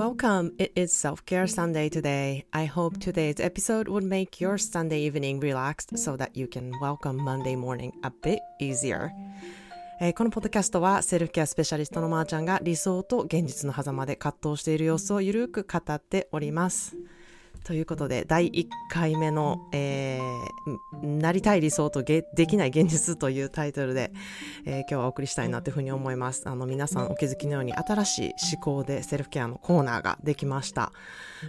Welcome. It is Self Care Sunday today. I hope today's episode would make your Sunday evening relaxed so that you can welcome Monday morning a bit easier. えーこのポッドキャストはセルフケアスペシャリストのまーちゃんが理想と現実の狭間で葛藤している様子をゆるく語っております。ということで、第1回目の、えーなりたい理想とできない現実というタイトルで、えー今日はお送りしたいなというふうに思います。あの、皆さんお気づきのように新しい思考でセルフケアのコーナーができました。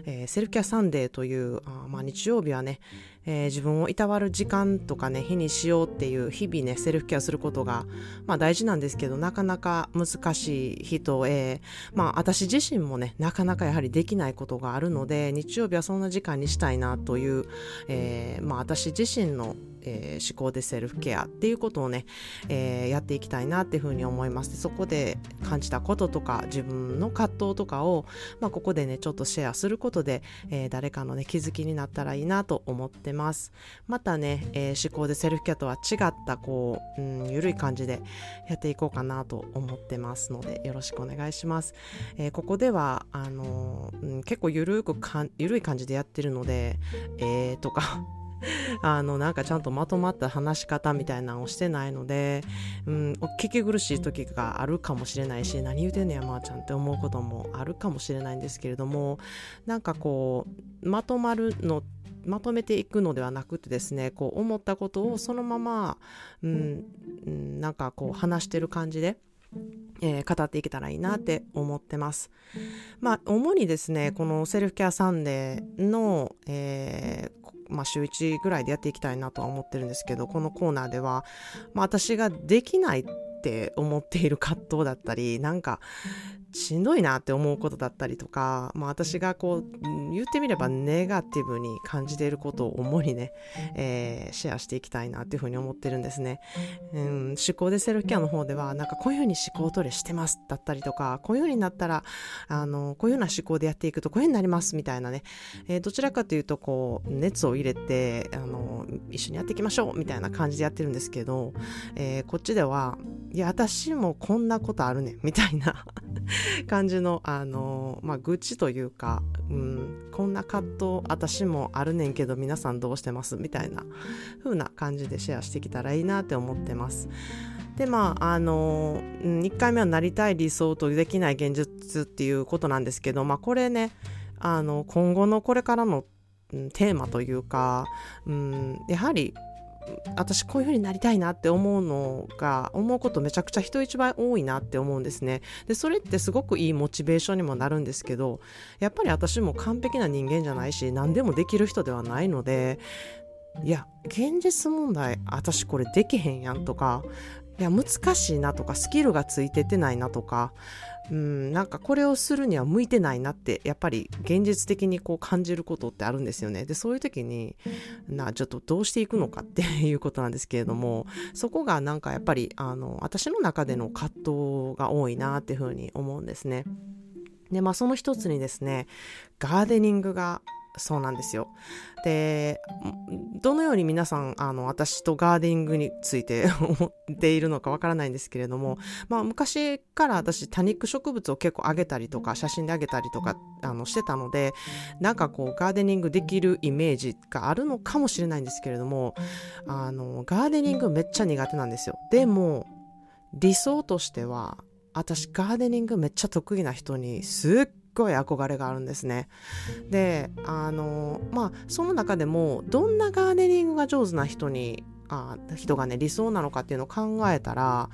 えーセルフケアサンデーという、あまあ、日曜日はね、えー自分をいたわる時間とかね、日にしようっていう日々ね、セルフケアすることが、まあ大事なんですけど、なかなか難しい人へ、まあ私自身もね、なかなかやはりできないことがあるので、日曜日はそんな時間にしたいなという、えーまあ私自身の、えー思考でセルフケアっていうことをね、えーやっていきたいなっていうふうに思います。そこで感じたこととか、自分の葛藤とかを、まあここでね、ちょっとシェアすることで、えー誰かのね、気づきになったらいいなと思ってます。またね、え思考でセルフケアとは違った、こう、うん、ゆるい感じでやっていこうかなと思ってますので、よろしくお願いします。えここでは、あのーうん結構ゆるくかん、ゆるい感じでやってるので、えーとか、あの、なんかちゃんとまとまった話し方みたいなのをしてないので、うん、聞き苦しい時があるかもしれないし、何言うてんねや、まーちゃんって思うこともあるかもしれないんですけれども、なんかこう、まとまるの、まとめていくのではなくてですね、こう思ったことをそのまま、うん、なんかこう話してる感じで、えー語っていけたらいいなって思ってます。まあ、主にですね、このセルフケアサンデーの、えーまあ、週1ぐらいでやっていきたいなとは思ってるんですけど、このコーナーでは、まあ、私ができないって思っている葛藤だったり、なんか、しんどいなって思うことだったりとか、まあ、私がこう、言ってみればネガティブに感じていることを主にね、えーシェアしていきたいなっていうふうに思ってるんですね。うん、思考でセルフケアの方では、なんかこういうふうに思考トレしてますだったりとか、こういうふうになったら、あの、こういうような思考でやっていくとこういうふうになりますみたいなね、えーどちらかというと、こう、熱を入れて、あの、一緒にやっていきましょうみたいな感じでやってるんですけど、えーこっちでは、いや、私もこんなことあるね、みたいな。感じの、あの、まあ、愚痴というか、うん、こんな葛藤、私もあるねんけど、皆さんどうしてます？みたいな風な感じでシェアしてきたらいいなって思ってます。で、まあ、あの、1回目はなりたい理想とできない現実っていうことなんですけど、まあ、これね、あの、今後のこれからの、テーマというか、うん、やはり、私こういう風になりたいなって思うのが、思うことめちゃくちゃ人一倍多いなって思うんですね。で、それってすごくいいモチベーションにもなるんですけど、やっぱり私も完璧な人間じゃないし、何でもできる人ではないので、いや、現実問題、私これできへんやんとか、いや、難しいなとか、スキルがついててないなとか、うん、なんかこれをするには向いてないなって、やっぱり現実的にこう感じることってあるんですよね。で、そういう時に、な、ちょっとどうしていくのかっていうことなんですけれども、そこがなんかやっぱり、あの、私の中での葛藤が多いなっていうふうに思うんですね。で、まあその一つにですね、ガーデニングがそうなんですよ。で、どのように皆さん、あの、私とガーデニングについて 思っているのかわからないんですけれども、まあ、昔から私、多肉植物を結構あげたりとか、写真であげたりとか、あの、してたので、なんかこう、ガーデニングできるイメージがあるのかもしれないんですけれども、あの、ガーデニングめっちゃ苦手なんですよ。でも、理想としては、私、ガーデニングめっちゃ得意な人に、すっごい憧れがあるんですね。で、あの、まあ、その中でも、どんなガーデニングが上手な人に、あ人がね、理想なのかっていうのを考えたら、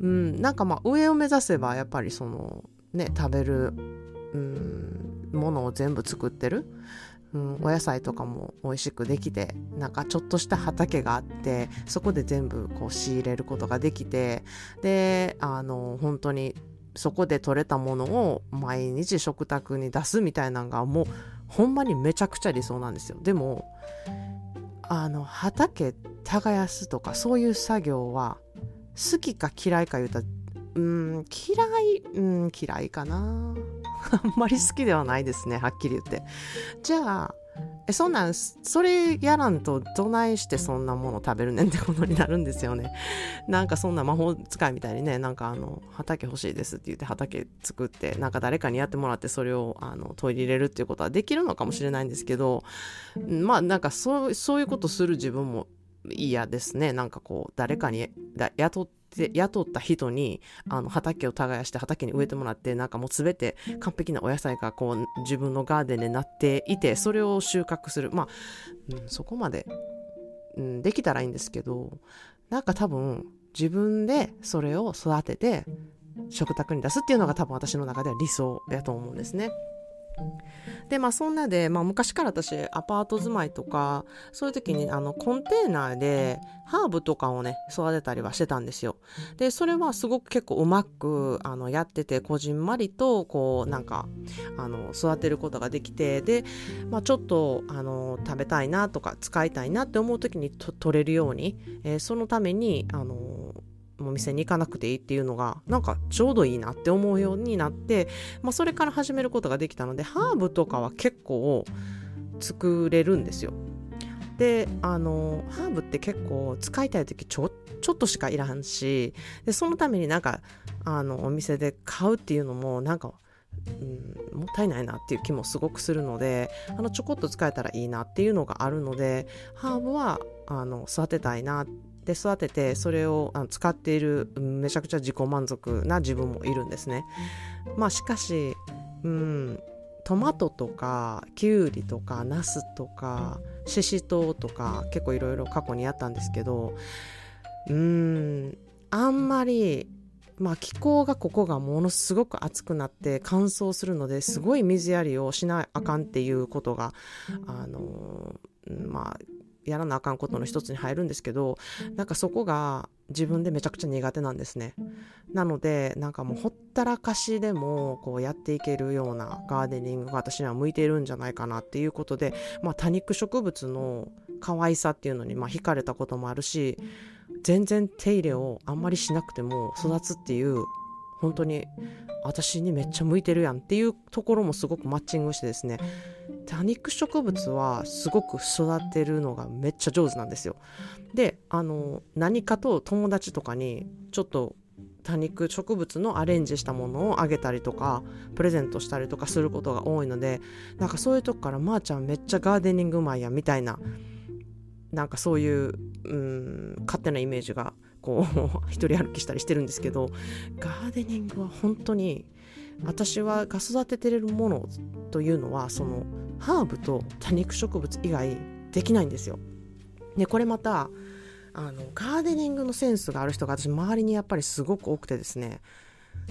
うん、なんかまあ、上を目指せば、やっぱりその、ね、食べる、うん、ものを全部作ってる。うん、お野菜とかも美味しくできて、なんかちょっとした畑があって、そこで全部こう仕入れることができて、で、あの、本当にそこで採れたものを毎日食卓に出すみたいなのがもうほんまにめちゃくちゃ理想なんですよ。でも、あの、畑耕すとかそういう作業は好きか嫌いか言うたら、うん、嫌い、うん、嫌いかな。あんまり好きではないですね、はっきり言って。じゃあ、えそんなんそれやらんとどないしてそんなもの食べるねんってことになるんですよね。なんかそんな魔法使いみたいにねなんかあの畑欲しいですって言って畑作ってなんか誰かにやってもらってそれをあの取り入れるっていうことはできるのかもしれないんですけどまあなんかそうそういうことする自分も嫌ですね。なんかこう誰かに雇ってで雇った人にあの畑を耕して畑に植えてもらってなんかもう全て完璧なお野菜がこう自分のガーデンになっていてそれを収穫する。まあ、うん、そこまで、うん、できたらいいんですけどなんか多分自分でそれを育てて食卓に出すっていうのが多分私の中では理想やと思うんですね。でまあそんなで、まあ、昔から私アパート住まいとかそういう時にあのコンテーナーでハーブとかをね育てたりはしてたんですよ。でそれはすごく結構うまくあのやっててこじんまりとこうなんかあの育てることができてで、まあ、ちょっとあの食べたいなとか使いたいなって思う時に取れるように、えー、そのためにあのお店に行かなくていいっていうのがなんかちょうどいいなって思うようになって、まあ、それから始めることができたのでハーブとかは結構作れるんですよ。であのハーブって結構使いたい時ちょちょっとしかいらんしでそのためになんかあのお店で買うっていうのもなんかうん、もったいないなっていう気もすごくするのであのちょこっと使えたらいいなっていうのがあるのでハーブはあの育てたいなで育ててそれを使っているめちゃくちゃ自己満足な自分もいるんですね。まあしかし、うん、トマトとかきゅうりとかナスとかししとうとか結構いろいろ過去にやったんですけどうんあんまりまあ気候がここがものすごく暑くなって乾燥するのですごい水やりをしなあかんっていうことがあのまあやらなあかんことの一つに入るんですけどなんかそこが自分でめちゃくちゃ苦手なんですね。なのでなんかもうほったらかしでもこうやっていけるようなガーデニングが私には向いているんじゃないかなっていうことで、まあ、多肉植物の可愛さっていうのにまあ惹かれたこともあるし全然手入れをあんまりしなくても育つっていう本当に私にめっちゃ向いてるやんっていうところもすごくマッチングしてですね多肉植物はすごく育てるのがめっちゃ上手なんですよ。であの何かと友達とかにちょっと多肉植物のアレンジしたものをあげたりとかプレゼントしたりとかすることが多いのでなんかそういうとこから「まー、あ、ちゃんめっちゃガーデニングうまいや」みたいななんかそういううん勝手なイメージがこう 一人歩きしたりしてるんですけどガーデニングは本当に私はが育ててるものというのはそのハーブと多肉植物以外できないんですよ。でこれまたあのガーデニングのセンスがある人が私周りにやっぱりすごく多くてですね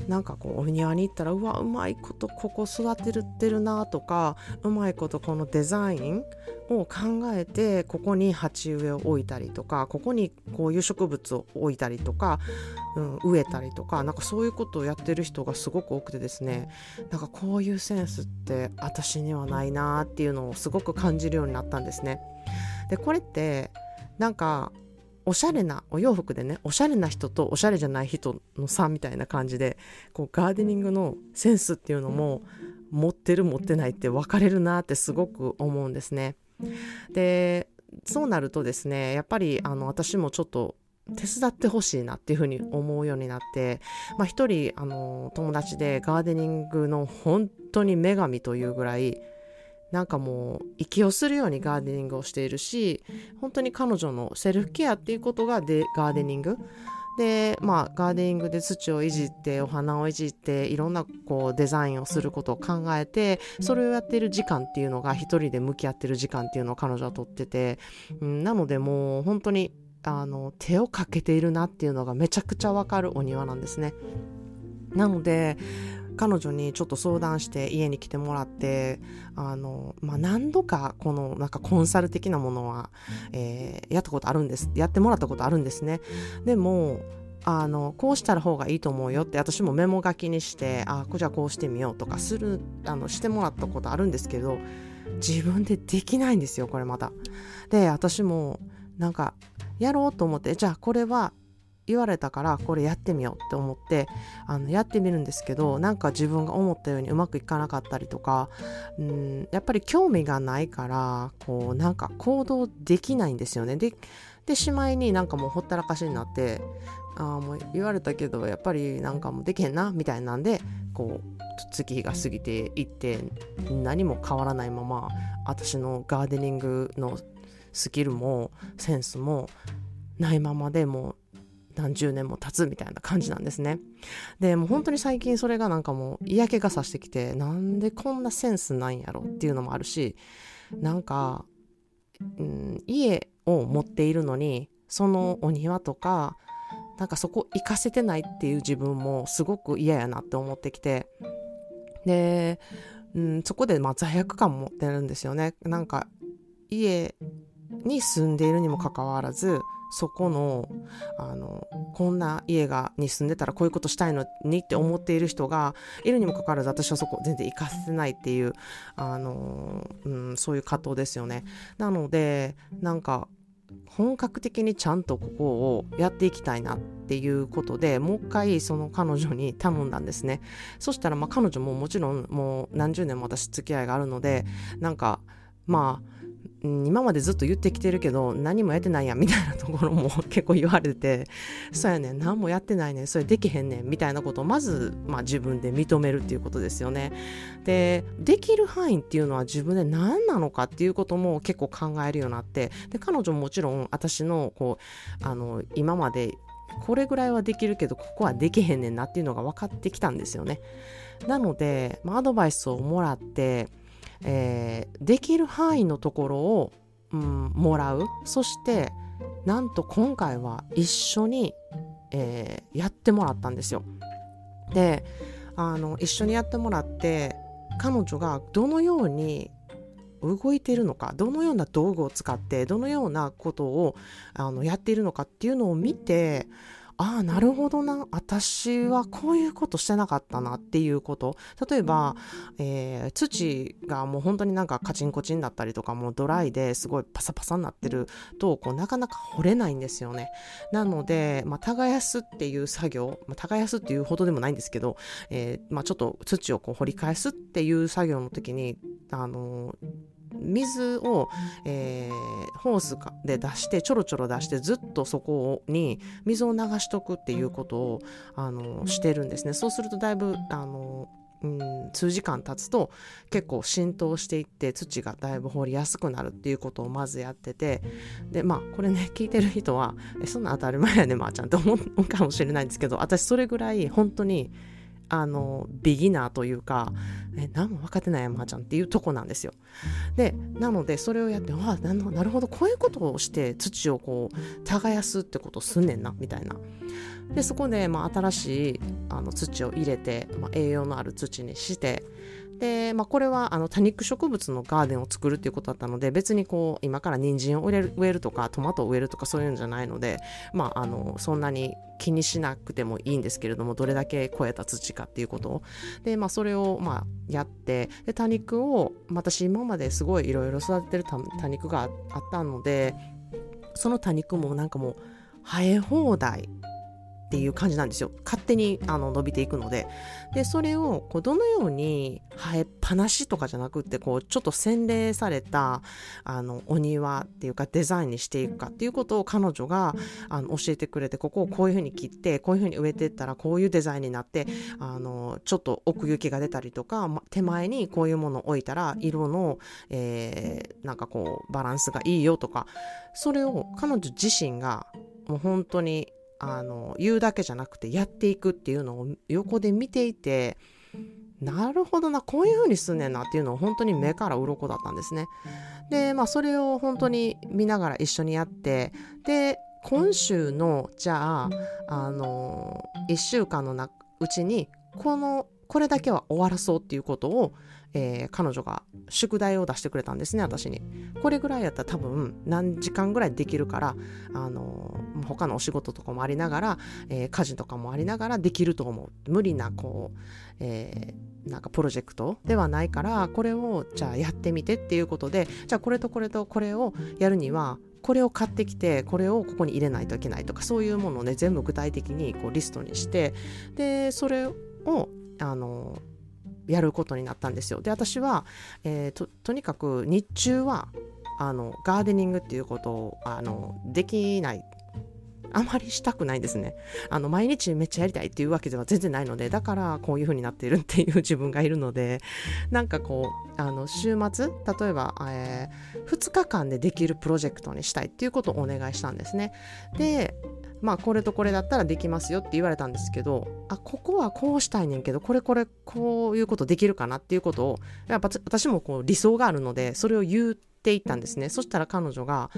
なんかこうお庭に行ったらうわうまいことここ育てるってるなとかうまいことこのデザインを考えてここに鉢植えを置いたりとかここにこういう植物を置いたりとか、うん、植えたりとかなんかそういうことをやってる人がすごく多くてですねなんかこういうセンスって私にはないなっていうのをすごく感じるようになったんですね。でこれってなんかおしゃれなお洋服でねおしゃれな人とおしゃれじゃない人の差みたいな感じでこうガーデニングのセンスっていうのも持ってる持ってないって分かれるなってすごく思うんですね。でそうなるとですねやっぱりあの私もちょっと手伝ってほしいなっていうふうに思うようになって、まあ、一人あの友達でガーデニングの本当に女神というぐらいなんかもう息をするようにガーデニングをしているし本当に彼女のセルフケアっていうことがでガーデニングでまあガーデニングで土をいじってお花をいじっていろんなこうデザインをすることを考えてそれをやっている時間っていうのが一人で向き合ってる時間っていうのを彼女はとってて、うん、なのでもう本当にあの手をかけているなっていうのがめちゃくちゃわかるお庭なんですね。なので彼女にちょっと相談して家に来てもらってあの、まあ、何度かこのなんかコンサル的なものは、えー、やったことあるんですやってもらったことあるんですねでもあのこうしたら方がいいと思うよって私もメモ書きにしてあじゃあこうしてみようとかするあのしてもらったことあるんですけど自分でできないんですよこれまた。で私もなんかやろうと思ってじゃあこれは言われたからこれやってみようって思ってあのやってみるんですけどなんか自分が思ったようにうまくいかなかったりとかうんやっぱり興味がないからこうなんか行動できないんですよね。ででしまいになんかもうほったらかしになってああもう言われたけどやっぱりなんかもうできへんなみたいなんでこう月が過ぎていって何も変わらないまま私のガーデニングのスキルもセンスもないままでもう何十年も経つみたいな感じなんですね。でも本当に最近それがなんかもう嫌気がさしてきてなんでこんなセンスないんやろっていうのもあるしなんか、うん、家を持っているのにそのお庭とかなんかそこ行かせてないっていう自分もすごく嫌やなって思ってきてで、うん、そこでまあ罪悪感持ってるんですよねなんか家に住んでいるにもかかわらずそこのあのこんな家がに住んでたらこういうことしたいのにって思っている人がいるにもかかわらず私はそこ全然行かせないっていうあの、うん、そういう葛藤ですよね。なのでなんか本格的にちゃんとここをやっていきたいなっていうことでもう一回その彼女に頼んだんですねそしたらまあ彼女ももちろんもう何十年も私付き合いがあるのでなんかまあ今までずっと言ってきてるけど何もやってないやんみたいなところも 結構言われてそうやねん何もやってないねんそれできへんねんみたいなことをまず、まあ、自分で認めるっていうことですよね。でできる範囲っていうのは自分で何なのかっていうことも結構考えるようになってで彼女ももちろん私のこうあの今までこれぐらいはできるけどここはできへんねんなっていうのが分かってきたんですよね。なので、まあ、アドバイスをもらってえー、できる範囲のところを、うん、もらうそしてなんと今回は一緒に、えー、やってもらったんですよ。であの一緒にやってもらって彼女がどのように動いているのかどのような道具を使ってどのようなことをあのやっているのかっていうのを見てああ、なるほどな。私はこういうことしてなかったなっていうこと。例えば、えー、土がもう本当になんかカチンコチンだったりとか、もうドライですごいパサパサになってると、こうなかなか掘れないんですよね。なので、まあ、耕すっていう作業、まあ、耕すっていうほどでもないんですけど、えー、まあ、ちょっと土をこう掘り返すっていう作業の時に、あのー水を、えー、ホースで出してちょろちょろ出してずっとそこに水を流しとくっていうことをあのしてるんですね。そうするとだいぶあのうん、数時間経つと結構浸透していって土がだいぶ掘りやすくなるっていうことをまずやっててでまあこれね聞いてる人はえそんな当たり前やねまー、あ、ちゃんって思うかもしれないんですけど私それぐらい本当にあのビギナーというかえ何も分かってない山ちゃんっていうとこなんですよ。でなのでそれをやってあななるほどこういうことをして土をこう耕すってことをすんねんなみたいな。でそこで、まあ、新しいあの土を入れて、まあ、栄養のある土にしてで、まあ、これはあの多肉植物のガーデンを作るっていうことだったので別にこう今から人参を植える植えるとかトマトを植えるとかそういうんじゃないので、まあ、あのそんなに気にしなくてもいいんですけれどもどれだけ超えた土かっていうことを。で、まあ、それをまあやってで多肉を私今まですごいいろいろ育ててる多肉があったのでその多肉もなんかもう生え放題っていう感じなんですよ。勝手にあの伸びていくので。でそれをこうどのように生えっぱなしとかじゃなくってこうちょっと洗練されたあのお庭っていうかデザインにしていくかっていうことを彼女があの教えてくれてここをこういうふうに切ってこういうふうに植えていったらこういうデザインになってあのちょっと奥行きが出たりとか手前にこういうものを置いたら色の、えー、なんかこうバランスがいいよとかそれを彼女自身がもう本当にあの言うだけじゃなくてやっていくっていうのを横で見ていてなるほどなこういう風にすんねんなっていうのを本当に目から鱗だったんですね。でまあそれを本当に見ながら一緒にやってで今週のじゃああの1週間のうちにこのこれだけは終わらそうっていうことをえー、彼女が宿題を出してくれたんですね私に。これぐらいやったら多分何時間ぐらいできるからあのー、他のお仕事とかもありながら、えー、家事とかもありながらできると思う。無理なこう、えー、なんかプロジェクトではないからこれをじゃあやってみてっていうことでじゃあこれとこれとこれをやるにはこれを買ってきてこれをここに入れないといけないとかそういうものをね全部具体的にこうリストにしてでそれをあのやることになったんですよ。で私は、えー、ととにかく日中はあのガーデニングっていうことをあのできないあまりしたくないんですね。あの、毎日めっちゃやりたいっていうわけでは全然ないので、だからこういう風になっているっていう 自分がいるので、なんかこう、あの、週末、例えば、えー、2日間でできるプロジェクトにしたいっていうことをお願いしたんですね。で、まあ、これとこれだったらできますよって言われたんですけど、あ、ここはこうしたいねんけど、これこれこういうことできるかなっていうことを、やっぱ私もこう理想があるので、それを言っていったんですね。そしたら彼女が、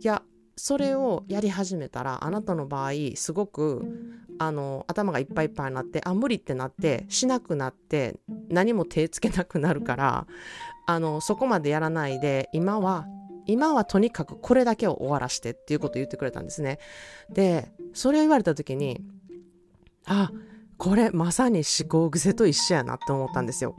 いや、それをやり始めたらあなたの場合すごくあの頭がいっぱいいっぱいになってあ無理ってなってしなくなって何も手つけなくなるからあのそこまでやらないで今は今はとにかくこれだけを終わらしてっていうことを言ってくれたんですね。でそれを言われた時にあこれまさに思考癖と一緒やなって思ったんですよ。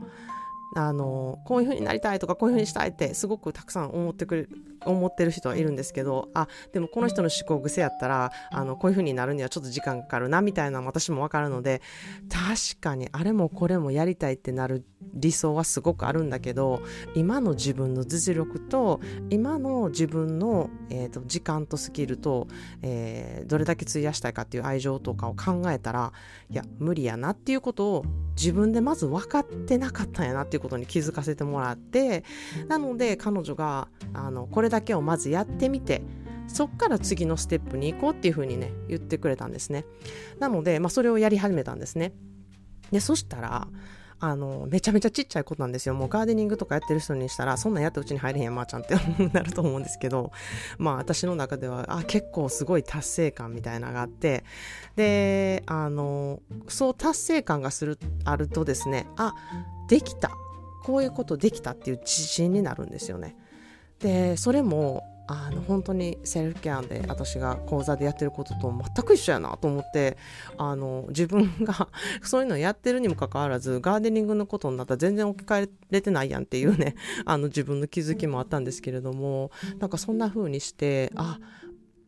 あのこういう風になりたいとかこういう風にしたいってすごくたくさん思ってくれ思ってる人はいるんですけどあでもこの人の思考癖やったらあのこういう風になるにはちょっと時間かかるなみたいなの私もわかるので確かにあれもこれもやりたいってなる理想はすごくあるんだけど今の自分の実力と今の自分の、えーと、時間とスキルと、えー、どれだけ費やしたいかっていう愛情とかを考えたらいや無理やなっていうことを自分でまず分かってなかったんやなっていうことに気づかせてもらってなので彼女があのこれだけをまずやってみてそっから次のステップに行こうっていうふうにね言ってくれたんですね。なので、まあ、それをやり始めたんですね。でそしたらあのめちゃめちゃちっちゃいことなんですよ。もうガーデニングとかやってる人にしたらそんなんやったうちに入れへんやまー、ちゃんってなると思うんですけど まあ私の中ではあ結構すごい達成感みたいなのがあってであのそう達成感がするあるとですねあできた。こういうことできたっていう自信になるんですよね。でそれもあの本当にセルフケアで私が講座でやってることと全く一緒やなと思ってあの自分が そういうのやってるにもかかわらずガーデニングのことになったら全然置き換えれてないやんっていうねあの自分の気づきもあったんですけれどもなんかそんな風にしてあ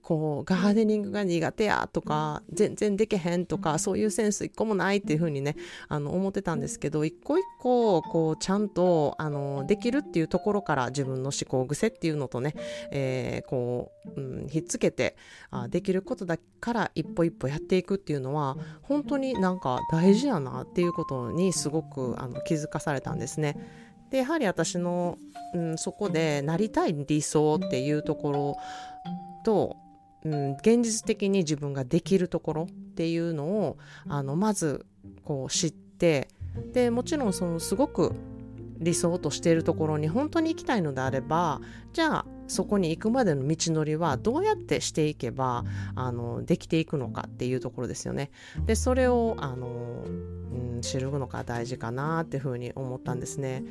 こうガーデニングが苦手やとか全然できへんとかそういうセンス一個もないっていう風にねあの思ってたんですけど一個一個こうちゃんとあのできるっていうところから自分の思考癖っていうのとね、えー、こう、うん、ひっつけてあできることだから一歩一歩やっていくっていうのは本当になんか大事やなっていうことにすごくあの気づかされたんですね。でやはり私の、うん、そこでなりたい理想っていうところとうん、現実的に自分ができるところっていうのをあのまずこう知ってでもちろんそのすごく理想としているところに本当に行きたいのであればじゃあそこに行くまでの道のりはどうやってしていけばあのできていくのかっていうところですよね。でそれをあの、うん、知るのが大事かなっていうふうに思ったんですね。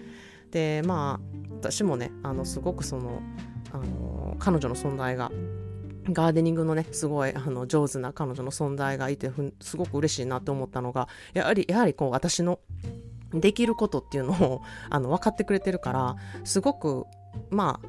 でまあ私もねあのすごくそのあの彼女の存在がガーデニングのね、すごいあの上手な彼女の存在がいて、すごく嬉しいなって思ったのが、やはり、やはりこう私のできることっていうのをあの分かってくれてるから、すごく、まあ、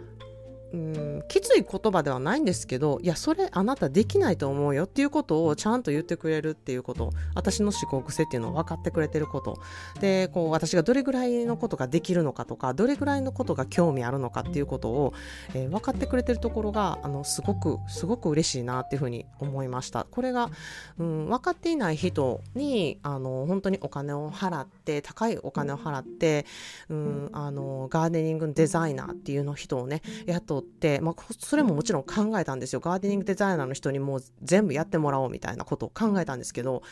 うんきつい言葉ではないんですけどいやそれあなたできないと思うよっていうことをちゃんと言ってくれるっていうこと私の思考癖っていうのを分かってくれてること。でこう私がどれぐらいのことができるのかとかどれぐらいのことが興味あるのかっていうことを、えー、分かってくれてるところがあのすごくすごく嬉しいなっていうふうに思いました。これが、うん、分かっていない人にあの本当にお金を払って高いお金を払って、うん、あのガーデニングデザイナーっていうの人をね雇っととって、まあ、それももちろん考えたんですよガーデニングデザイナーの人にもう全部やってもらおうみたいなことを考えたんですけど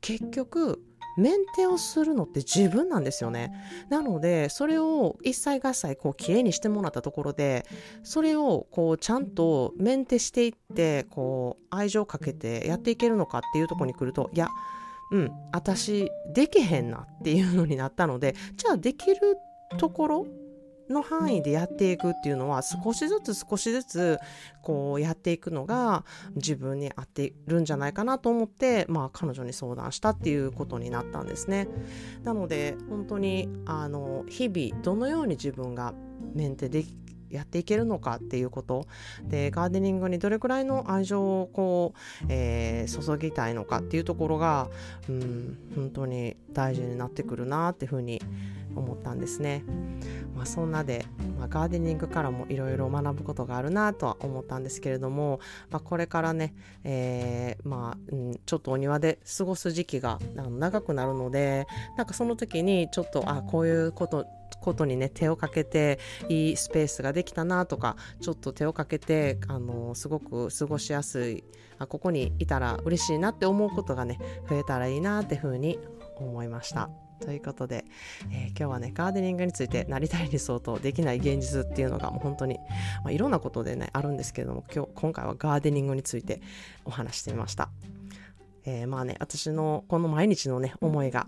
結局メンテをするのって自分なんですよね。なので、それを一切合切こう綺麗にしてもらったところで、それをこうちゃんとメンテしていって、こう愛情をかけてやっていけるのかっていうとこに来ると、いや、うん、私できへんなっていうのになったので、じゃあできるところの範囲でやっていくっていうのは少しずつ少しずつこうやっていくのが自分に合っているんじゃないかなと思って、まあ、彼女に相談したっていうことになったんですね。なので本当にあの日々どのように自分がメンテでやっていけるのかっていうことでガーデニングにどれくらいの愛情をこう、えー、注ぎたいのかっていうところが、うん、本当に大事になってくるなっていうふうに思ったんですね。まあ、そんなで、まあ、ガーデニングからもいろいろ学ぶことがあるなとは思ったんですけれども、まあ、これからね、えー、まあ、うん、ちょっとお庭で過ごす時期が長くなるのでなんかその時にちょっとあこういうことことにね手をかけていいスペースができたなとかちょっと手をかけてあのすごく過ごしやすいあここにいたら嬉しいなって思うことがね増えたらいいなっていうふうに思いました。ということで、えー、今日はねガーデニングについてなりたい理想とできない現実っていうのがもう本当に、まあ、いろんなことでねあるんですけれども今日今回はガーデニングについてお話してみました。えー、まあね私のこの毎日のね思いが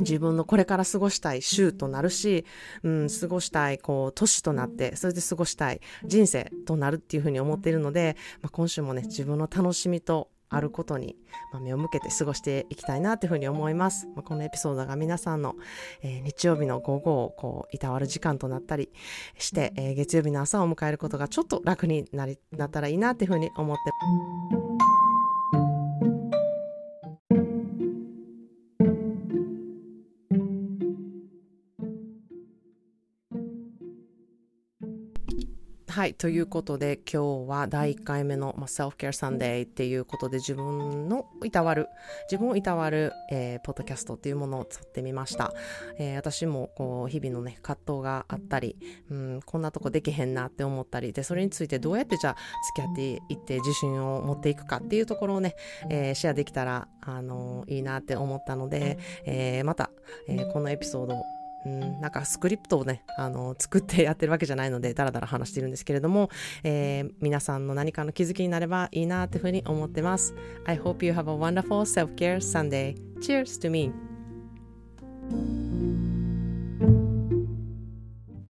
自分のこれから過ごしたい週となるし、うん、過ごしたい、こう、年となって、それで過ごしたい人生となるっていうふうに思っているので、まあ、今週もね、自分の楽しみとあることに、まあ、目を向けて過ごしていきたいなというふうに思います。まあ、このエピソードが皆さんの、えー、日曜日の午後をこういたわる時間となったりして、えー、月曜日の朝を迎えることがちょっと楽になりなったらいいなというふうに思ってはい。ということで、今日は第1回目の、まあ、セルフケアサンデーっていうことで、自分のいたわる、自分をいたわる、えー、ポッドキャストっていうものを撮ってみました。えー、私も、こう、日々のね、葛藤があったり、うん、こんなとこできへんなって思ったり、で、それについてどうやってじゃあ、付き合っていって自信を持っていくかっていうところをね、えー、シェアできたら、あのいいなって思ったので、えまた、えこのエピソードをうん、なんかスクリプトをね、あの、作ってやってるわけじゃないので、だらだら話してるんですけれども、えー、皆さんの何かの気づきになればいいなというふうに思ってます。I hope you have a wonderful self-care Sunday. Cheers to me!